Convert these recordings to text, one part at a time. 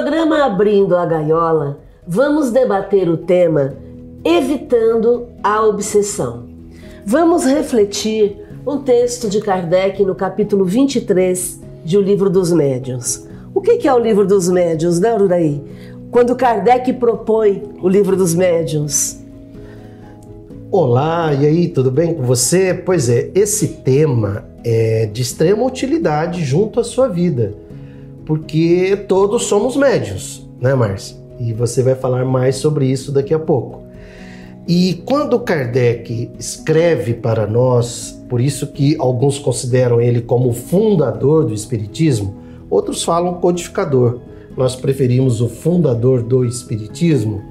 Programa Abrindo a Gaiola, vamos debater o tema Evitando a Obsessão. Vamos refletir um texto de Kardec no capítulo 23 de O Livro dos Médiuns. O que é o Livro dos Médiuns, né, Ururaí? Quando Kardec propõe o Livro dos Médiuns. Olá, e aí, tudo bem com você? Pois é, esse tema é de extrema utilidade junto à sua vida, porque todos somos médios, né, Márcia? E você vai falar mais sobre isso daqui a pouco. E quando Kardec escreve para nós, por isso que alguns consideram ele como fundador do Espiritismo, outros falam codificador. Nós preferimos o fundador do Espiritismo.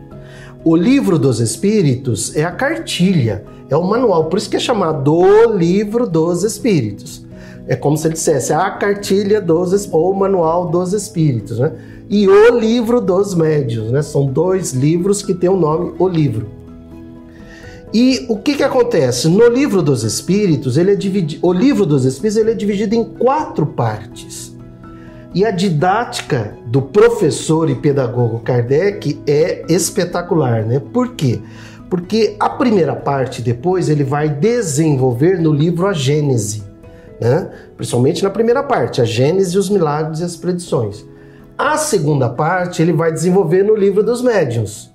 O livro dos Espíritos é a cartilha, é o manual, por isso que é chamado o livro dos Espíritos. É como se ele dissesse a cartilha dos ou manual dos Espíritos, né? E o livro dos médios, né? São dois livros que têm o nome o livro. E o que, que acontece? No livro dos Espíritos, ele é dividido, o livro dos Espíritos ele é dividido em quatro partes. E a didática do professor e pedagogo Kardec é espetacular, né? Por quê? Porque a primeira parte depois ele vai desenvolver no livro a Gênese, né? Principalmente na primeira parte, a Gênese, os milagres e as predições. A segunda parte ele vai desenvolver no livro dos médiuns.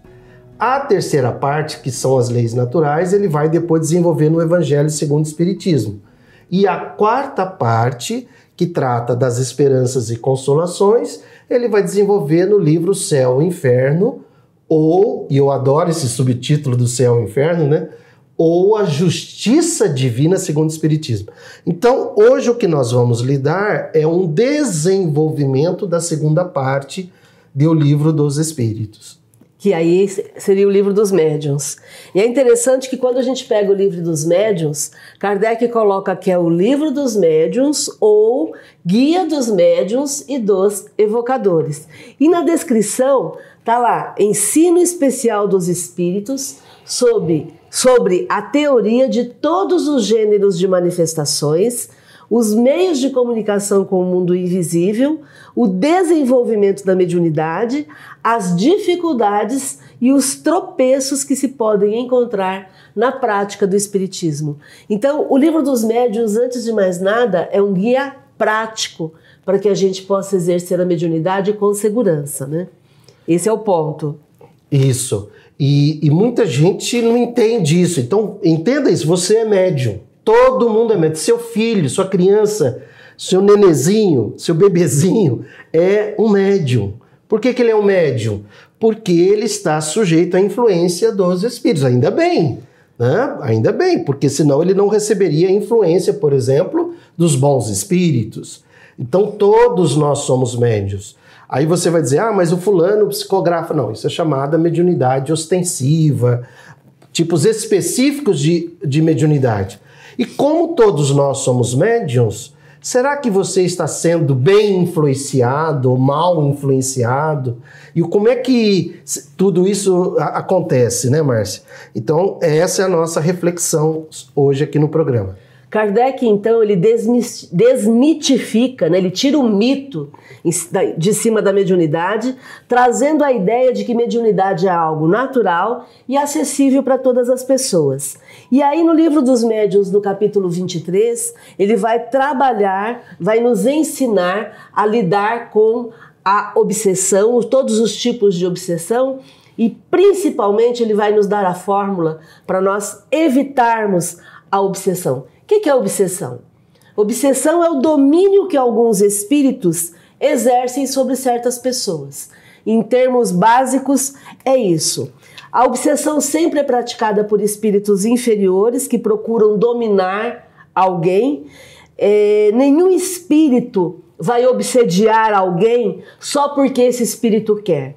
A terceira parte, que são as leis naturais, ele vai depois desenvolver no Evangelho segundo o Espiritismo. E a quarta parte, que trata das esperanças e consolações, ele vai desenvolver no livro Céu e Inferno, ou, e eu adoro esse subtítulo do Céu e Inferno, né? Ou a Justiça Divina segundo o Espiritismo. Então, hoje o que nós vamos lidar é um desenvolvimento da segunda parte do livro dos Espíritos que aí seria o livro dos médiuns. E é interessante que quando a gente pega o livro dos médiuns, Kardec coloca que é o livro dos médiuns ou guia dos médiuns e dos evocadores. E na descrição tá lá ensino especial dos espíritos sobre, sobre a teoria de todos os gêneros de manifestações os meios de comunicação com o mundo invisível, o desenvolvimento da mediunidade, as dificuldades e os tropeços que se podem encontrar na prática do Espiritismo. Então, o livro dos médiuns, antes de mais nada, é um guia prático para que a gente possa exercer a mediunidade com segurança, né? Esse é o ponto. Isso. E, e muita gente não entende isso. Então, entenda isso: você é médium. Todo mundo é médico. Seu filho, sua criança, seu nenezinho, seu bebezinho é um médium. Por que, que ele é um médium? Porque ele está sujeito à influência dos espíritos. Ainda bem, né? Ainda bem, porque senão ele não receberia influência, por exemplo, dos bons espíritos. Então todos nós somos médios. Aí você vai dizer, ah, mas o fulano psicografa. Não, isso é chamada mediunidade ostensiva, tipos específicos de, de mediunidade. E como todos nós somos médiums, será que você está sendo bem influenciado ou mal influenciado? E como é que tudo isso acontece, né, Márcia? Então, essa é a nossa reflexão hoje aqui no programa. Kardec, então, ele desmitifica, né? ele tira o mito de cima da mediunidade, trazendo a ideia de que mediunidade é algo natural e acessível para todas as pessoas. E aí, no livro dos médiuns, no capítulo 23, ele vai trabalhar, vai nos ensinar a lidar com a obsessão, todos os tipos de obsessão, e principalmente ele vai nos dar a fórmula para nós evitarmos a obsessão. O que é obsessão? Obsessão é o domínio que alguns espíritos exercem sobre certas pessoas. Em termos básicos, é isso. A obsessão sempre é praticada por espíritos inferiores que procuram dominar alguém. É, nenhum espírito vai obsediar alguém só porque esse espírito quer.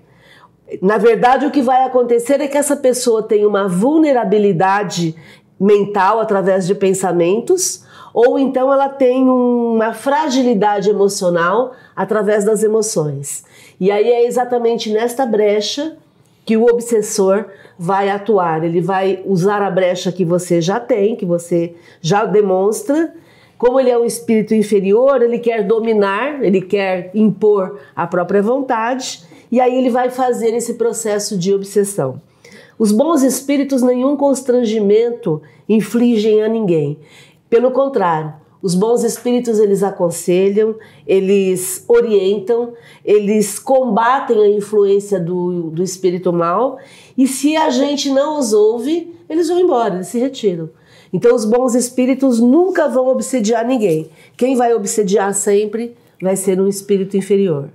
Na verdade, o que vai acontecer é que essa pessoa tem uma vulnerabilidade mental através de pensamentos, ou então ela tem uma fragilidade emocional através das emoções. E aí é exatamente nesta brecha que o obsessor vai atuar. Ele vai usar a brecha que você já tem, que você já demonstra, como ele é um espírito inferior, ele quer dominar, ele quer impor a própria vontade, e aí ele vai fazer esse processo de obsessão. Os bons espíritos nenhum constrangimento infligem a ninguém. Pelo contrário, os bons espíritos eles aconselham, eles orientam, eles combatem a influência do, do espírito mal e se a gente não os ouve, eles vão embora, eles se retiram. Então os bons espíritos nunca vão obsediar ninguém. Quem vai obsediar sempre vai ser um espírito inferior.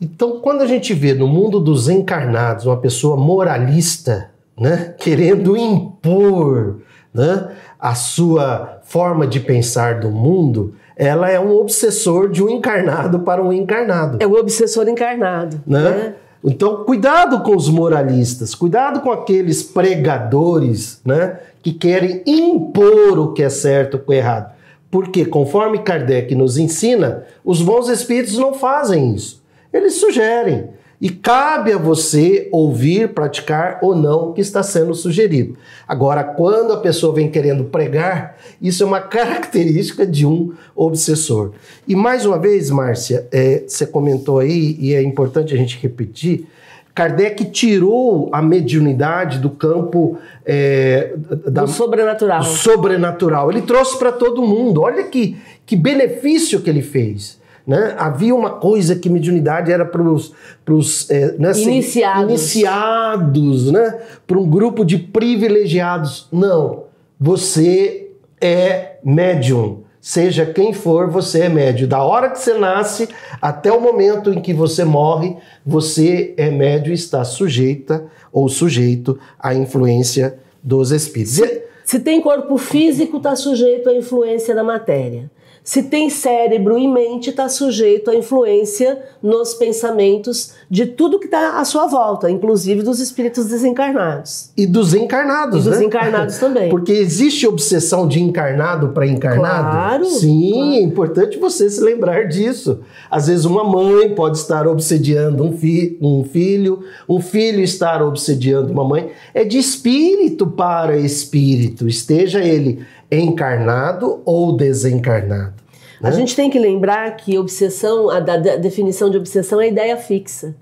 Então, quando a gente vê no mundo dos encarnados uma pessoa moralista, né, querendo impor né, a sua forma de pensar do mundo, ela é um obsessor de um encarnado para um encarnado. É um obsessor encarnado. Né? né? Então, cuidado com os moralistas, cuidado com aqueles pregadores né, que querem impor o que é certo ou o que é errado. Porque, conforme Kardec nos ensina, os bons espíritos não fazem isso. Eles sugerem. E cabe a você ouvir, praticar ou não o que está sendo sugerido. Agora, quando a pessoa vem querendo pregar, isso é uma característica de um obsessor. E mais uma vez, Márcia, é, você comentou aí, e é importante a gente repetir, Kardec tirou a mediunidade do campo é, da, do sobrenatural. Do sobrenatural. Ele trouxe para todo mundo. Olha que, que benefício que ele fez. Né? Havia uma coisa que mediunidade era para os é, né, iniciados, iniciados né? para um grupo de privilegiados. Não, você é médium. Seja quem for, você é médio. Da hora que você nasce até o momento em que você morre, você é médio e está sujeita ou sujeito à influência dos espíritos. Se, se tem corpo físico, está sujeito à influência da matéria. Se tem cérebro e mente, está sujeito à influência nos pensamentos de tudo que está à sua volta, inclusive dos espíritos desencarnados. E dos encarnados, e dos né? encarnados também. Porque existe obsessão de encarnado para encarnado. Claro. Sim, claro. é importante você se lembrar disso. Às vezes uma mãe pode estar obsediando um, fi um filho, um filho estar obsediando uma mãe. É de espírito para espírito, esteja ele encarnado ou desencarnado. Né? A gente tem que lembrar que obsessão, a, da, definição de obsessão é ideia fixa.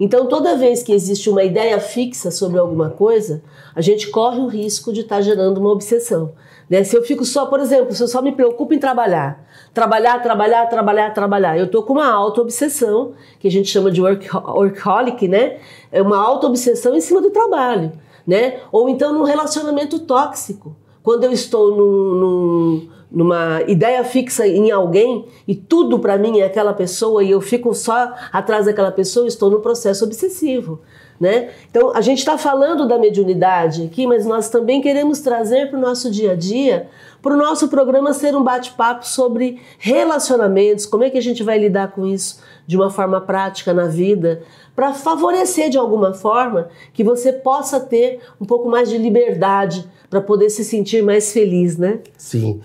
Então, toda vez que existe uma ideia fixa sobre alguma coisa, a gente corre o risco de estar tá gerando uma obsessão. Né? Se eu fico só, por exemplo, se eu só me preocupo em trabalhar, trabalhar, trabalhar, trabalhar, trabalhar, eu estou com uma auto-obsessão, que a gente chama de work, workaholic, né? É uma auto-obsessão em cima do trabalho, né? Ou então num relacionamento tóxico. Quando eu estou num, num, numa ideia fixa em alguém e tudo para mim é aquela pessoa e eu fico só atrás daquela pessoa, estou no processo obsessivo. Né? Então, a gente está falando da mediunidade aqui, mas nós também queremos trazer para o nosso dia a dia, para o nosso programa ser um bate-papo sobre relacionamentos, como é que a gente vai lidar com isso de uma forma prática na vida, para favorecer de alguma forma que você possa ter um pouco mais de liberdade para poder se sentir mais feliz, né? Sim.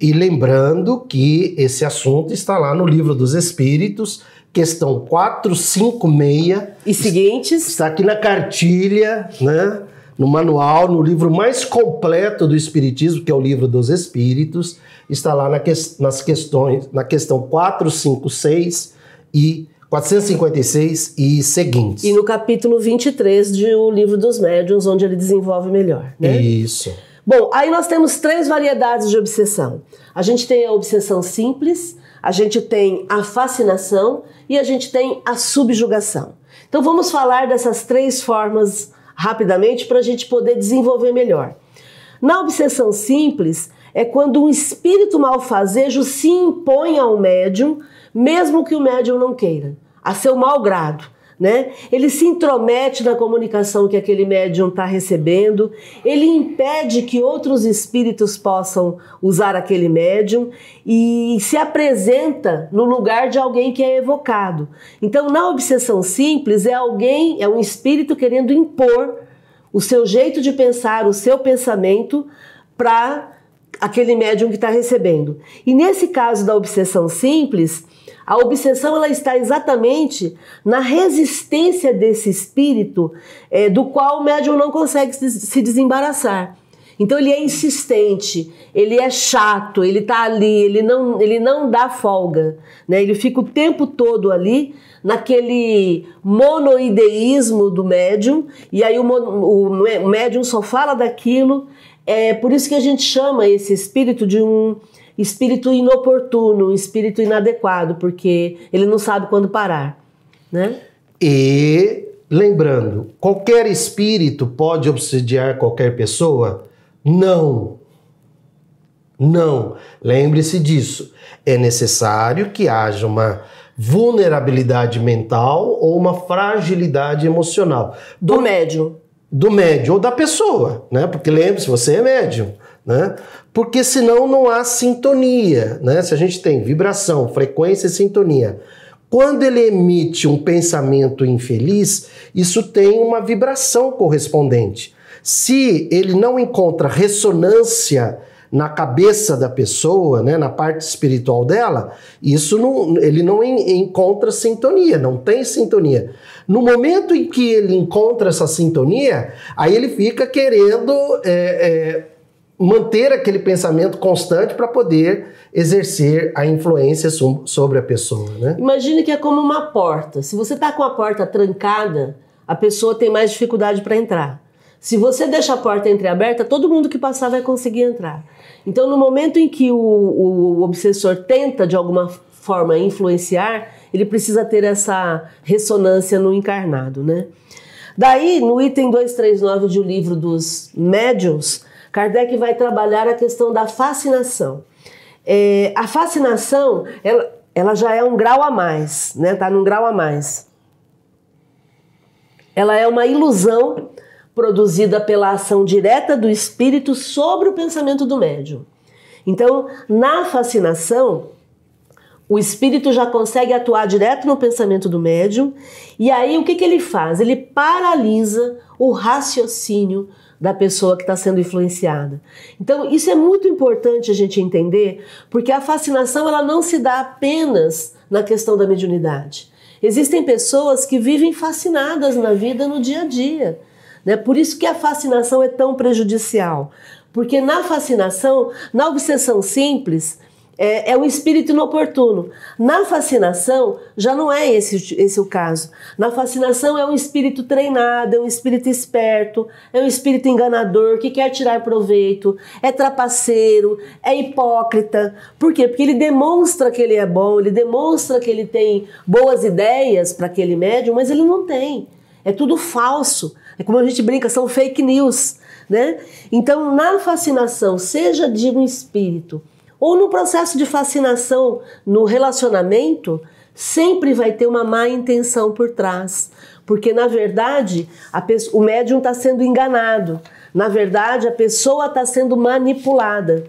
E lembrando que esse assunto está lá no Livro dos Espíritos, questão 456 e seguintes. Está aqui na cartilha, né? No manual, no livro mais completo do Espiritismo, que é o Livro dos Espíritos, está lá na que, nas questões, na questão 456 e 456 e seguintes. E no capítulo 23 de O Livro dos Médiuns, onde ele desenvolve melhor. Né? Isso. Bom, aí nós temos três variedades de obsessão. A gente tem a obsessão simples, a gente tem a fascinação e a gente tem a subjugação. Então vamos falar dessas três formas rapidamente para a gente poder desenvolver melhor. Na obsessão simples, é quando um espírito malfazejo se impõe ao médium, mesmo que o médium não queira a seu mau grado. Né? Ele se intromete na comunicação que aquele médium está recebendo, ele impede que outros espíritos possam usar aquele médium e se apresenta no lugar de alguém que é evocado. Então, na obsessão simples, é alguém, é um espírito querendo impor o seu jeito de pensar, o seu pensamento para aquele médium que está recebendo. E nesse caso da obsessão simples, a obsessão ela está exatamente na resistência desse espírito é, do qual o médium não consegue se desembaraçar. Então ele é insistente, ele é chato, ele tá ali, ele não, ele não dá folga, né? Ele fica o tempo todo ali naquele monoideísmo do médium e aí o, o médium só fala daquilo. É por isso que a gente chama esse espírito de um espírito inoportuno, espírito inadequado, porque ele não sabe quando parar, né? E lembrando, qualquer espírito pode obsediar qualquer pessoa? Não. Não. Lembre-se disso. É necessário que haja uma vulnerabilidade mental ou uma fragilidade emocional. Do médium. Do médium ou da pessoa, né? Porque lembre-se, você é médium, né? Porque senão não há sintonia, né? Se a gente tem vibração, frequência e sintonia. Quando ele emite um pensamento infeliz, isso tem uma vibração correspondente. Se ele não encontra ressonância na cabeça da pessoa, né, na parte espiritual dela, isso não, ele não en, encontra sintonia, não tem sintonia. No momento em que ele encontra essa sintonia, aí ele fica querendo é, é, manter aquele pensamento constante para poder exercer a influência sobre a pessoa. Né? Imagine que é como uma porta. Se você está com a porta trancada, a pessoa tem mais dificuldade para entrar. Se você deixa a porta entreaberta, todo mundo que passar vai conseguir entrar. Então, no momento em que o, o obsessor tenta, de alguma forma, influenciar, ele precisa ter essa ressonância no encarnado, né? Daí, no item 239 de O Livro dos Médiuns, Kardec vai trabalhar a questão da fascinação. É, a fascinação, ela, ela já é um grau a mais, né? Tá num grau a mais. Ela é uma ilusão produzida pela ação direta do espírito sobre o pensamento do médium. Então, na fascinação, o espírito já consegue atuar direto no pensamento do médium, e aí o que, que ele faz? Ele paralisa o raciocínio da pessoa que está sendo influenciada. Então, isso é muito importante a gente entender, porque a fascinação ela não se dá apenas na questão da mediunidade. Existem pessoas que vivem fascinadas na vida no dia a dia. Né? Por isso que a fascinação é tão prejudicial. Porque na fascinação, na obsessão simples, é, é um espírito inoportuno. Na fascinação, já não é esse, esse o caso. Na fascinação, é um espírito treinado, é um espírito esperto, é um espírito enganador que quer tirar proveito, é trapaceiro, é hipócrita. Por quê? Porque ele demonstra que ele é bom, ele demonstra que ele tem boas ideias para aquele médium, mas ele não tem. É tudo falso. É como a gente brinca, são fake news, né? Então, na fascinação, seja de um espírito ou no processo de fascinação no relacionamento, sempre vai ter uma má intenção por trás. Porque, na verdade, pessoa, o médium está sendo enganado. Na verdade, a pessoa está sendo manipulada.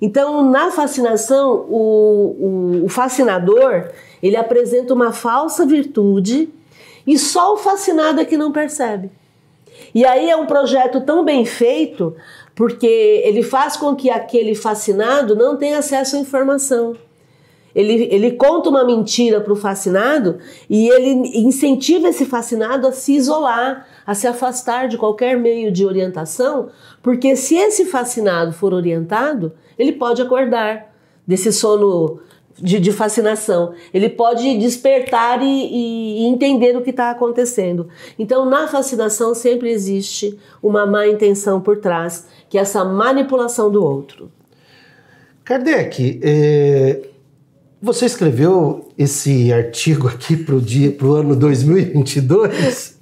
Então, na fascinação, o, o, o fascinador ele apresenta uma falsa virtude e só o fascinado é que não percebe. E aí é um projeto tão bem feito porque ele faz com que aquele fascinado não tenha acesso à informação. Ele, ele conta uma mentira para o fascinado e ele incentiva esse fascinado a se isolar, a se afastar de qualquer meio de orientação, porque se esse fascinado for orientado, ele pode acordar desse sono de, de fascinação. Ele pode despertar e, e entender o que está acontecendo. Então, na fascinação sempre existe uma má intenção por trás, que é essa manipulação do outro. Kardec, é, você escreveu esse artigo aqui para o ano 2022?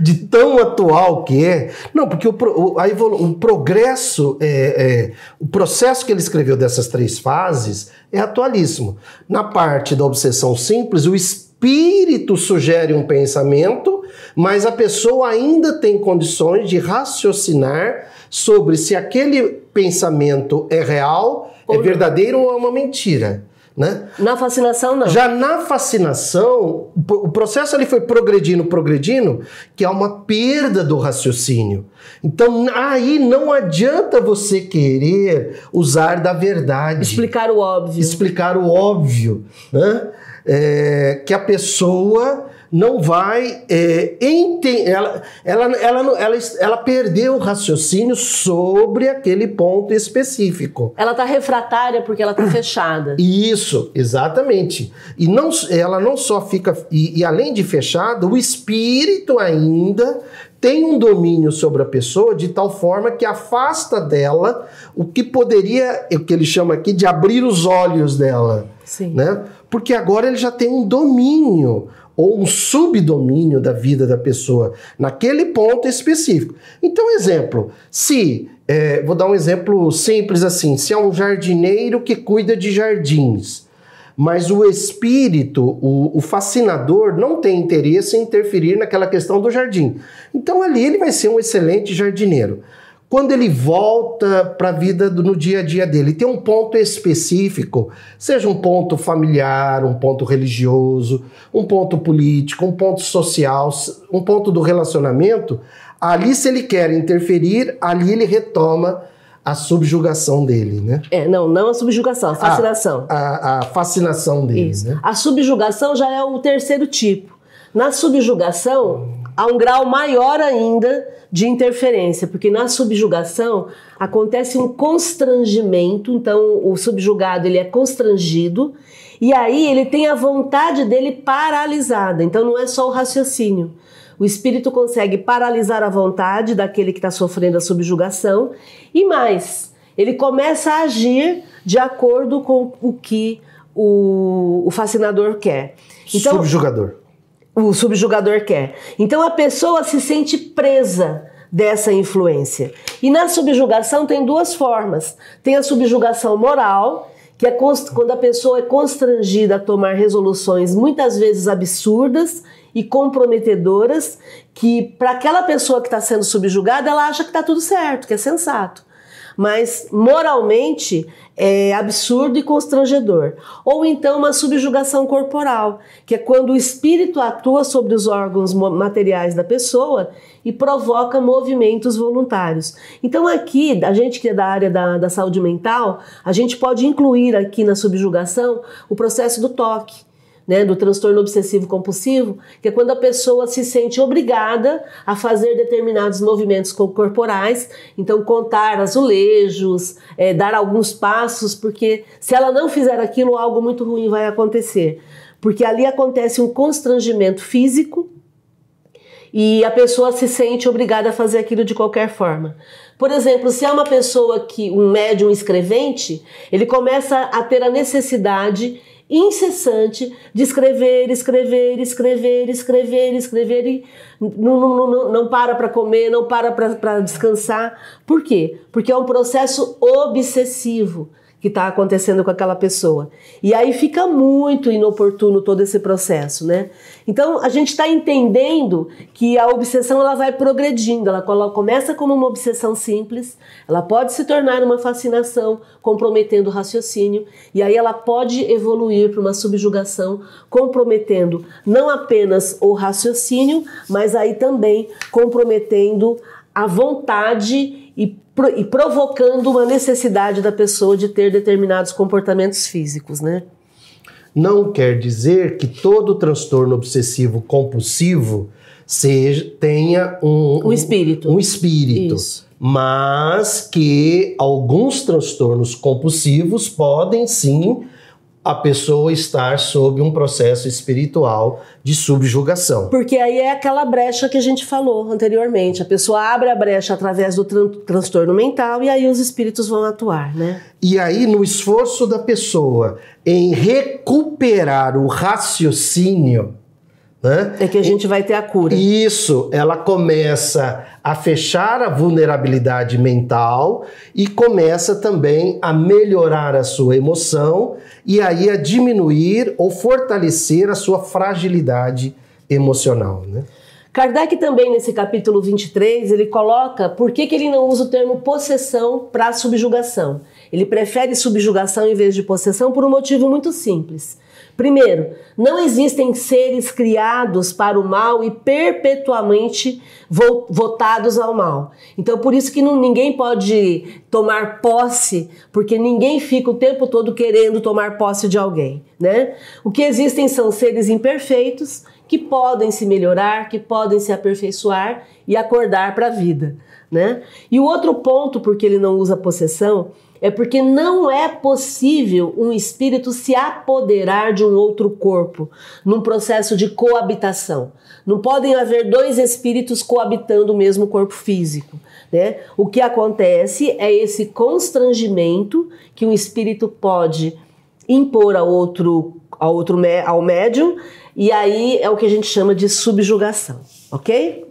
De tão atual que é. Não, porque o, o, a o progresso, é, é, o processo que ele escreveu dessas três fases é atualíssimo. Na parte da obsessão simples, o espírito sugere um pensamento, mas a pessoa ainda tem condições de raciocinar sobre se aquele pensamento é real, é ou é verdadeiro ou é uma mentira. Né? Na fascinação, não. Já na fascinação, o processo ali foi progredindo, progredindo, que é uma perda do raciocínio. Então, aí não adianta você querer usar da verdade. Explicar o óbvio. Explicar o óbvio. Né? É, que a pessoa não vai é, entender. Ela, ela, ela, ela, ela perdeu o raciocínio sobre aquele ponto específico. Ela está refratária porque ela está fechada. Isso, exatamente. E não, ela não só fica. E, e além de fechada, o espírito ainda tem um domínio sobre a pessoa de tal forma que afasta dela o que poderia, o que ele chama aqui de abrir os olhos dela. Sim. Né? Porque agora ele já tem um domínio ou um subdomínio da vida da pessoa naquele ponto específico. Então, exemplo, se é, vou dar um exemplo simples assim: se é um jardineiro que cuida de jardins, mas o espírito, o, o, fascinador, não tem interesse em interferir naquela questão do jardim. Então ali ele vai ser um excelente jardineiro. Quando ele volta para a vida do, no dia a dia dele, tem um ponto específico, seja um ponto familiar, um ponto religioso, um ponto político, um ponto social, um ponto do relacionamento, ali se ele quer interferir, ali ele retoma a subjugação dele, né? É, não, não a subjugação, a fascinação. A, a, a fascinação dele, Isso. né? A subjugação já é o terceiro tipo. Na subjugação, há um grau maior ainda de interferência, porque na subjugação acontece um constrangimento, então o subjugado ele é constrangido e aí ele tem a vontade dele paralisada. Então não é só o raciocínio. O espírito consegue paralisar a vontade daquele que está sofrendo a subjugação e mais, ele começa a agir de acordo com o que o, o fascinador quer. Então, subjugador. O subjugador quer. Então a pessoa se sente presa dessa influência. E na subjugação tem duas formas. Tem a subjugação moral, que é quando a pessoa é constrangida a tomar resoluções muitas vezes absurdas e comprometedoras que para aquela pessoa que está sendo subjugada ela acha que está tudo certo, que é sensato. Mas moralmente é absurdo e constrangedor. Ou então uma subjugação corporal, que é quando o espírito atua sobre os órgãos materiais da pessoa e provoca movimentos voluntários. Então, aqui, a gente que é da área da, da saúde mental, a gente pode incluir aqui na subjugação o processo do toque né, do transtorno obsessivo compulsivo, que é quando a pessoa se sente obrigada a fazer determinados movimentos corporais, então contar azulejos, é, dar alguns passos, porque se ela não fizer aquilo, algo muito ruim vai acontecer. Porque ali acontece um constrangimento físico e a pessoa se sente obrigada a fazer aquilo de qualquer forma. Por exemplo, se é uma pessoa que, um médium escrevente, ele começa a ter a necessidade incessante de escrever, escrever, escrever, escrever, escrever e não, não, não, não para para comer, não para para descansar. Por quê? Porque é um processo obsessivo que está acontecendo com aquela pessoa. E aí fica muito inoportuno todo esse processo, né? Então a gente está entendendo que a obsessão ela vai progredindo, ela começa como uma obsessão simples, ela pode se tornar uma fascinação, comprometendo o raciocínio, e aí ela pode evoluir para uma subjugação, comprometendo não apenas o raciocínio, mas aí também comprometendo a vontade e e provocando uma necessidade da pessoa de ter determinados comportamentos físicos, né? Não quer dizer que todo transtorno obsessivo compulsivo seja tenha um, um espírito. Um, espírito. Isso. Mas que alguns transtornos compulsivos podem sim a pessoa estar sob um processo espiritual de subjugação. Porque aí é aquela brecha que a gente falou anteriormente. A pessoa abre a brecha através do tran transtorno mental e aí os espíritos vão atuar, né? E aí, no esforço da pessoa em recuperar o raciocínio, né? É que a gente vai ter a cura. Isso, ela começa a fechar a vulnerabilidade mental e começa também a melhorar a sua emoção e aí a diminuir ou fortalecer a sua fragilidade emocional, né? Kardec também nesse capítulo 23, ele coloca por que, que ele não usa o termo possessão para subjugação. Ele prefere subjugação em vez de possessão por um motivo muito simples. Primeiro, não existem seres criados para o mal e perpetuamente votados ao mal. Então, por isso que não, ninguém pode tomar posse, porque ninguém fica o tempo todo querendo tomar posse de alguém, né? O que existem são seres imperfeitos que podem se melhorar, que podem se aperfeiçoar e acordar para a vida, né? E o outro ponto porque ele não usa possessão é porque não é possível um espírito se apoderar de um outro corpo num processo de coabitação. Não podem haver dois espíritos coabitando o mesmo corpo físico. Né? O que acontece é esse constrangimento que um espírito pode impor ao outro, ao outro ao médium, e aí é o que a gente chama de subjugação, ok?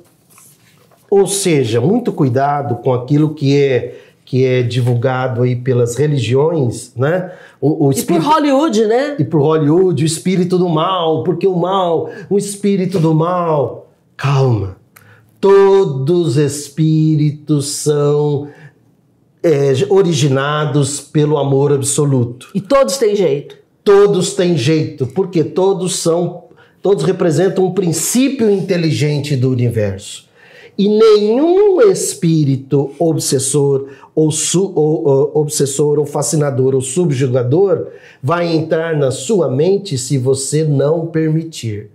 Ou seja, muito cuidado com aquilo que é que é divulgado aí pelas religiões, né? O, o espírito, e por Hollywood, né? E por Hollywood, o espírito do mal, porque o mal, o espírito do mal. Calma. Todos os espíritos são é, originados pelo amor absoluto. E todos têm jeito. Todos têm jeito, porque todos são, todos representam um princípio inteligente do universo. E nenhum espírito obsessor ou, su, ou, ou, obsessor ou fascinador ou subjugador vai entrar na sua mente se você não permitir.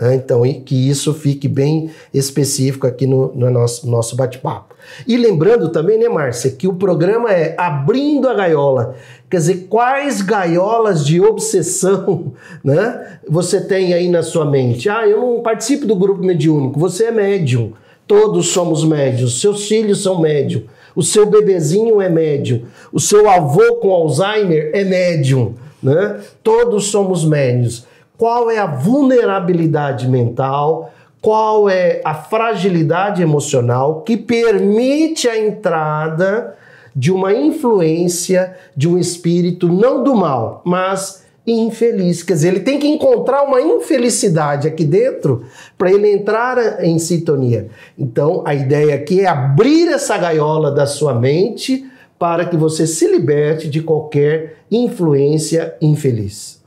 Né? Então, que isso fique bem específico aqui no, no nosso, nosso bate-papo. E lembrando também, né, Márcia, que o programa é Abrindo a Gaiola. Quer dizer, quais gaiolas de obsessão né, você tem aí na sua mente? Ah, eu não participo do grupo mediúnico, você é médium. Todos somos médios, seus filhos são médios, o seu bebezinho é médium, o seu avô com Alzheimer é médium, né? Todos somos médios. Qual é a vulnerabilidade mental? Qual é a fragilidade emocional que permite a entrada de uma influência de um espírito não do mal, mas infeliz. Quer dizer, ele tem que encontrar uma infelicidade aqui dentro para ele entrar em sintonia. Então, a ideia aqui é abrir essa gaiola da sua mente para que você se liberte de qualquer influência infeliz.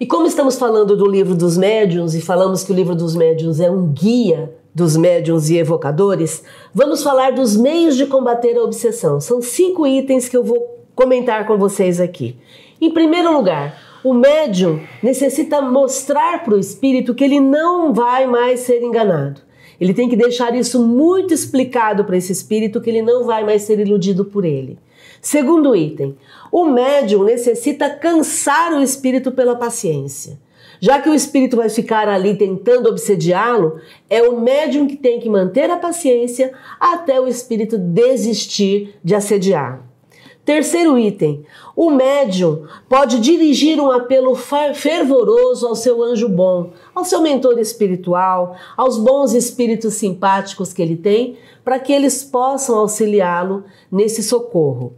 E como estamos falando do livro dos médiuns e falamos que o livro dos médiuns é um guia dos médiuns e evocadores, vamos falar dos meios de combater a obsessão. São cinco itens que eu vou comentar com vocês aqui. Em primeiro lugar, o médium necessita mostrar para o espírito que ele não vai mais ser enganado. Ele tem que deixar isso muito explicado para esse espírito que ele não vai mais ser iludido por ele. Segundo item, o médium necessita cansar o espírito pela paciência. Já que o espírito vai ficar ali tentando obsediá-lo, é o médium que tem que manter a paciência até o espírito desistir de assediar. Terceiro item: o médium pode dirigir um apelo fervoroso ao seu anjo bom, ao seu mentor espiritual, aos bons espíritos simpáticos que ele tem, para que eles possam auxiliá-lo nesse socorro.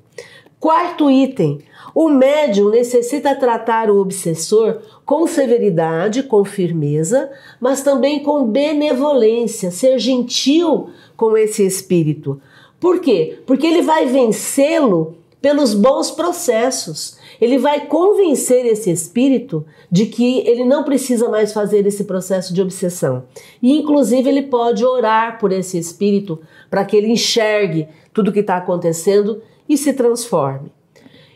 Quarto item: o médium necessita tratar o obsessor com severidade, com firmeza, mas também com benevolência, ser gentil com esse espírito. Por quê? Porque ele vai vencê-lo pelos bons processos. Ele vai convencer esse espírito de que ele não precisa mais fazer esse processo de obsessão. E, inclusive, ele pode orar por esse espírito para que ele enxergue tudo o que está acontecendo e se transforme.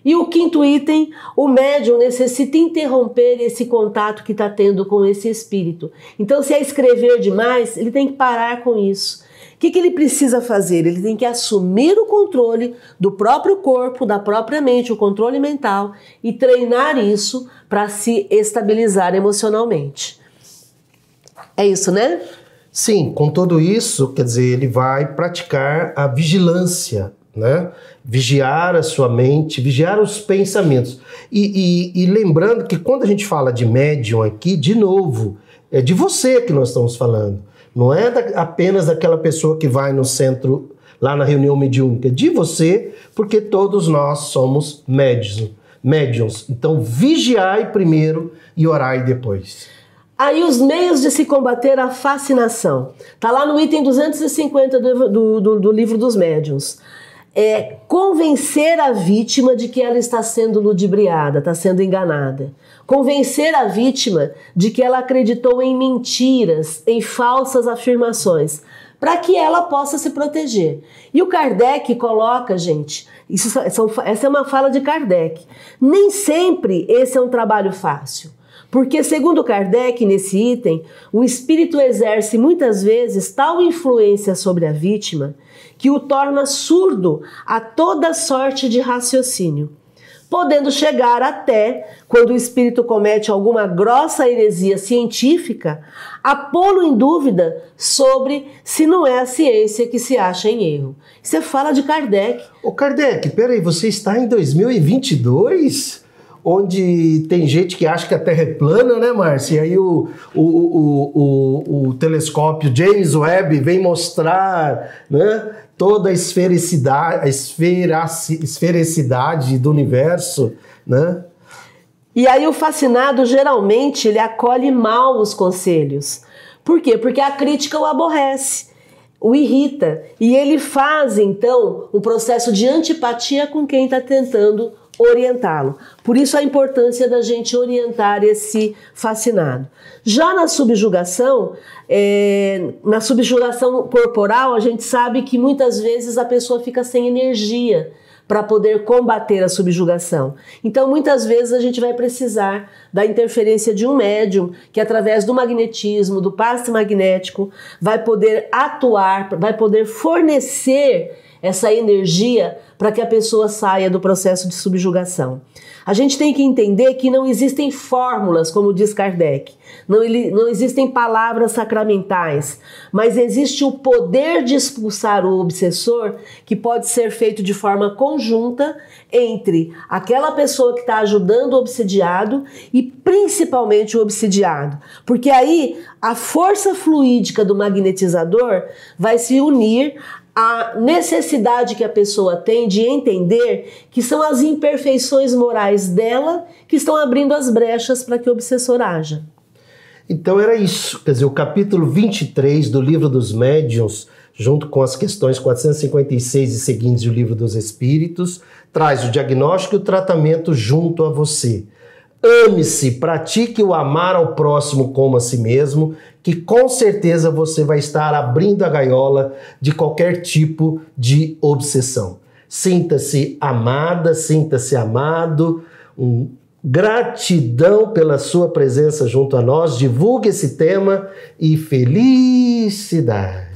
E o quinto item, o médium necessita interromper esse contato que está tendo com esse espírito. Então, se é escrever demais, ele tem que parar com isso que, que ele precisa fazer? Ele tem que assumir o controle do próprio corpo, da própria mente, o controle mental e treinar isso para se estabilizar emocionalmente. É isso, né? Sim, com tudo isso, quer dizer, ele vai praticar a vigilância, né? Vigiar a sua mente, vigiar os pensamentos. E, e, e lembrando que quando a gente fala de médium aqui, de novo, é de você que nós estamos falando. Não é da, apenas daquela pessoa que vai no centro, lá na reunião mediúnica, de você, porque todos nós somos médiums. médiums. Então, vigiai primeiro e orai depois. Aí os meios de se combater a fascinação. Tá lá no item 250 do, do, do, do livro dos médiuns é convencer a vítima de que ela está sendo ludibriada, está sendo enganada. Convencer a vítima de que ela acreditou em mentiras, em falsas afirmações, para que ela possa se proteger. E o Kardec coloca, gente, isso essa é uma fala de Kardec. Nem sempre esse é um trabalho fácil. Porque, segundo Kardec, nesse item, o espírito exerce muitas vezes tal influência sobre a vítima que o torna surdo a toda sorte de raciocínio, podendo chegar até, quando o espírito comete alguma grossa heresia científica, a pô-lo em dúvida sobre se não é a ciência que se acha em erro. Você fala de Kardec. Ô Kardec, peraí, você está em 2022? Onde tem gente que acha que a Terra é plana, né, Márcia? E aí o, o, o, o, o telescópio James Webb vem mostrar né, toda a esfericidade, a esfericidade do universo, né? E aí o fascinado geralmente ele acolhe mal os conselhos. Por quê? Porque a crítica o aborrece, o irrita e ele faz então um processo de antipatia com quem está tentando orientá-lo. Por isso a importância da gente orientar esse fascinado. Já na subjugação, é, na subjugação corporal, a gente sabe que muitas vezes a pessoa fica sem energia para poder combater a subjugação. Então, muitas vezes a gente vai precisar da interferência de um médium que, através do magnetismo, do passe magnético, vai poder atuar, vai poder fornecer essa energia para que a pessoa saia do processo de subjugação. A gente tem que entender que não existem fórmulas, como diz Kardec, não, não existem palavras sacramentais, mas existe o poder de expulsar o obsessor que pode ser feito de forma conjunta entre aquela pessoa que está ajudando o obsidiado e principalmente o obsidiado. Porque aí a força fluídica do magnetizador vai se unir a necessidade que a pessoa tem de entender que são as imperfeições morais dela que estão abrindo as brechas para que o obsessor haja. Então era isso, quer dizer, o capítulo 23 do livro dos médiuns, junto com as questões 456 e seguintes do livro dos espíritos, traz o diagnóstico e o tratamento junto a você. Ame-se, pratique o amar ao próximo como a si mesmo, que com certeza você vai estar abrindo a gaiola de qualquer tipo de obsessão. Sinta-se amada, sinta-se amado. Um, gratidão pela sua presença junto a nós. Divulgue esse tema e felicidade.